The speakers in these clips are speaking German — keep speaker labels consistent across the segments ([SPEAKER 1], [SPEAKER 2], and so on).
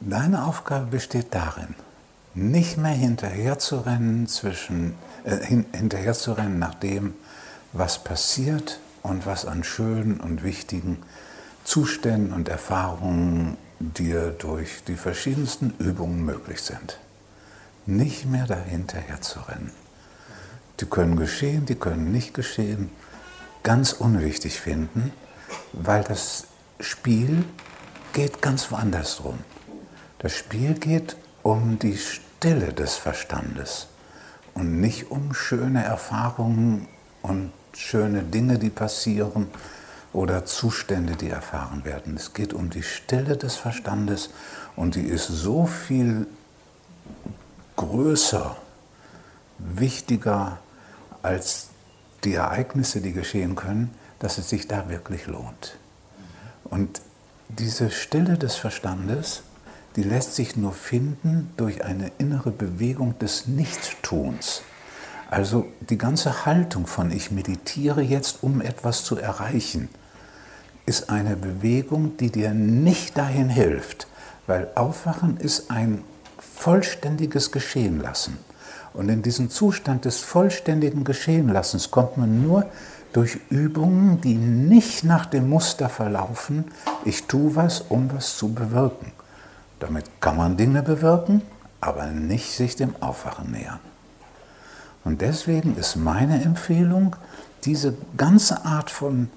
[SPEAKER 1] Deine Aufgabe besteht darin, nicht mehr hinterherzurennen zwischen äh, hin, hinterherzurennen nach dem, was passiert und was an schönen und wichtigen Zuständen und Erfahrungen dir durch die verschiedensten Übungen möglich sind. Nicht mehr dahinterher zu. Die können geschehen, die können nicht geschehen. Ganz unwichtig finden, weil das Spiel geht ganz woanders drum. Das Spiel geht um die Stille des Verstandes und nicht um schöne Erfahrungen und schöne Dinge, die passieren oder Zustände, die erfahren werden. Es geht um die Stille des Verstandes und die ist so viel größer, wichtiger als die Ereignisse, die geschehen können, dass es sich da wirklich lohnt. Und diese Stille des Verstandes, die lässt sich nur finden durch eine innere Bewegung des Nichtstuns. Also die ganze Haltung von ich meditiere jetzt, um etwas zu erreichen, ist eine Bewegung, die dir nicht dahin hilft, weil Aufwachen ist ein vollständiges Geschehenlassen. Und in diesen Zustand des vollständigen Geschehenlassens kommt man nur durch Übungen, die nicht nach dem Muster verlaufen, ich tue was, um was zu bewirken. Damit kann man Dinge bewirken, aber nicht sich dem Aufwachen nähern. Und deswegen ist meine Empfehlung, diese ganze Art von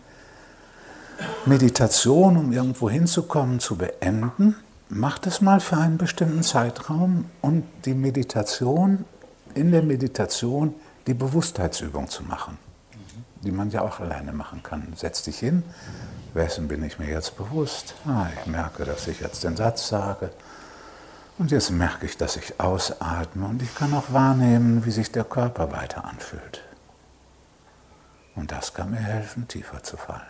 [SPEAKER 1] Meditation, um irgendwo hinzukommen, zu beenden. Macht es mal für einen bestimmten Zeitraum und die Meditation, in der Meditation die Bewusstheitsübung zu machen, die man ja auch alleine machen kann. Setz dich hin, wessen bin ich mir jetzt bewusst? Ah, ich merke, dass ich jetzt den Satz sage. Und jetzt merke ich, dass ich ausatme und ich kann auch wahrnehmen, wie sich der Körper weiter anfühlt. Und das kann mir helfen, tiefer zu fallen.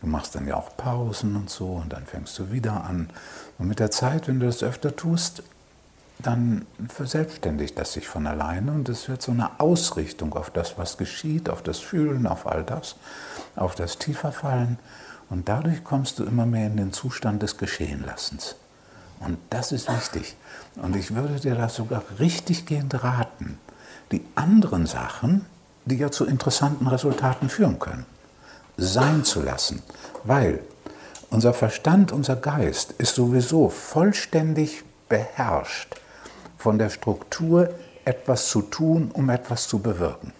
[SPEAKER 1] Du machst dann ja auch Pausen und so und dann fängst du wieder an. Und mit der Zeit, wenn du das öfter tust, dann verselbstständigt das sich von alleine und es wird so eine Ausrichtung auf das, was geschieht, auf das Fühlen, auf all das, auf das Tieferfallen. Und dadurch kommst du immer mehr in den Zustand des Geschehenlassens. Und das ist wichtig. Und ich würde dir das sogar richtig gehend raten. Die anderen Sachen, die ja zu interessanten Resultaten führen können, sein zu lassen. Weil unser Verstand, unser Geist ist sowieso vollständig beherrscht von der Struktur, etwas zu tun, um etwas zu bewirken.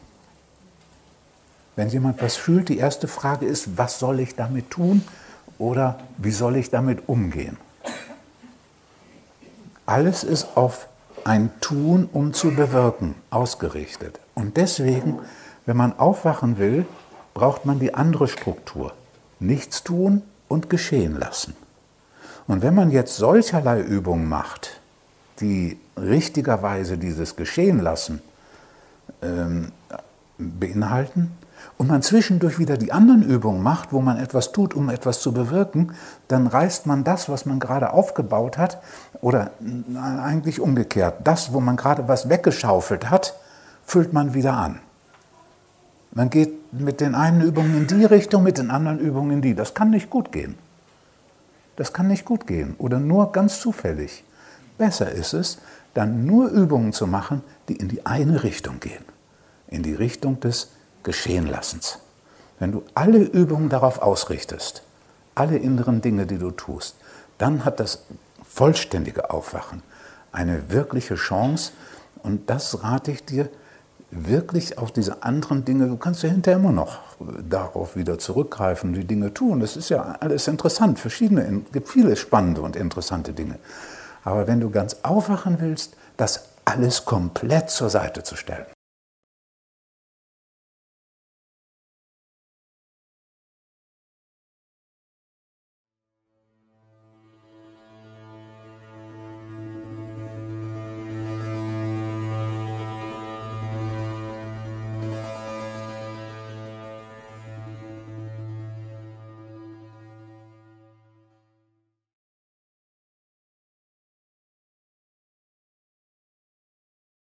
[SPEAKER 1] Wenn jemand was fühlt, die erste Frage ist, was soll ich damit tun oder wie soll ich damit umgehen? Alles ist auf ein Tun, um zu bewirken, ausgerichtet. Und deswegen, wenn man aufwachen will, braucht man die andere Struktur. Nichts tun und geschehen lassen. Und wenn man jetzt solcherlei Übungen macht, die richtigerweise dieses Geschehen lassen ähm, beinhalten, und man zwischendurch wieder die anderen Übungen macht, wo man etwas tut, um etwas zu bewirken, dann reißt man das, was man gerade aufgebaut hat, oder eigentlich umgekehrt, das, wo man gerade was weggeschaufelt hat, füllt man wieder an. Man geht mit den einen Übungen in die Richtung, mit den anderen Übungen in die. Das kann nicht gut gehen. Das kann nicht gut gehen oder nur ganz zufällig. Besser ist es, dann nur Übungen zu machen, die in die eine Richtung gehen, in die Richtung des Geschehenlassens. Wenn du alle Übungen darauf ausrichtest, alle inneren Dinge, die du tust, dann hat das vollständige Aufwachen eine wirkliche Chance. Und das rate ich dir, wirklich auf diese anderen Dinge, du kannst ja hinterher immer noch darauf wieder zurückgreifen, die Dinge tun. Das ist ja alles interessant, verschiedene, es gibt viele spannende und interessante Dinge. Aber wenn du ganz aufwachen willst, das alles komplett zur Seite zu stellen,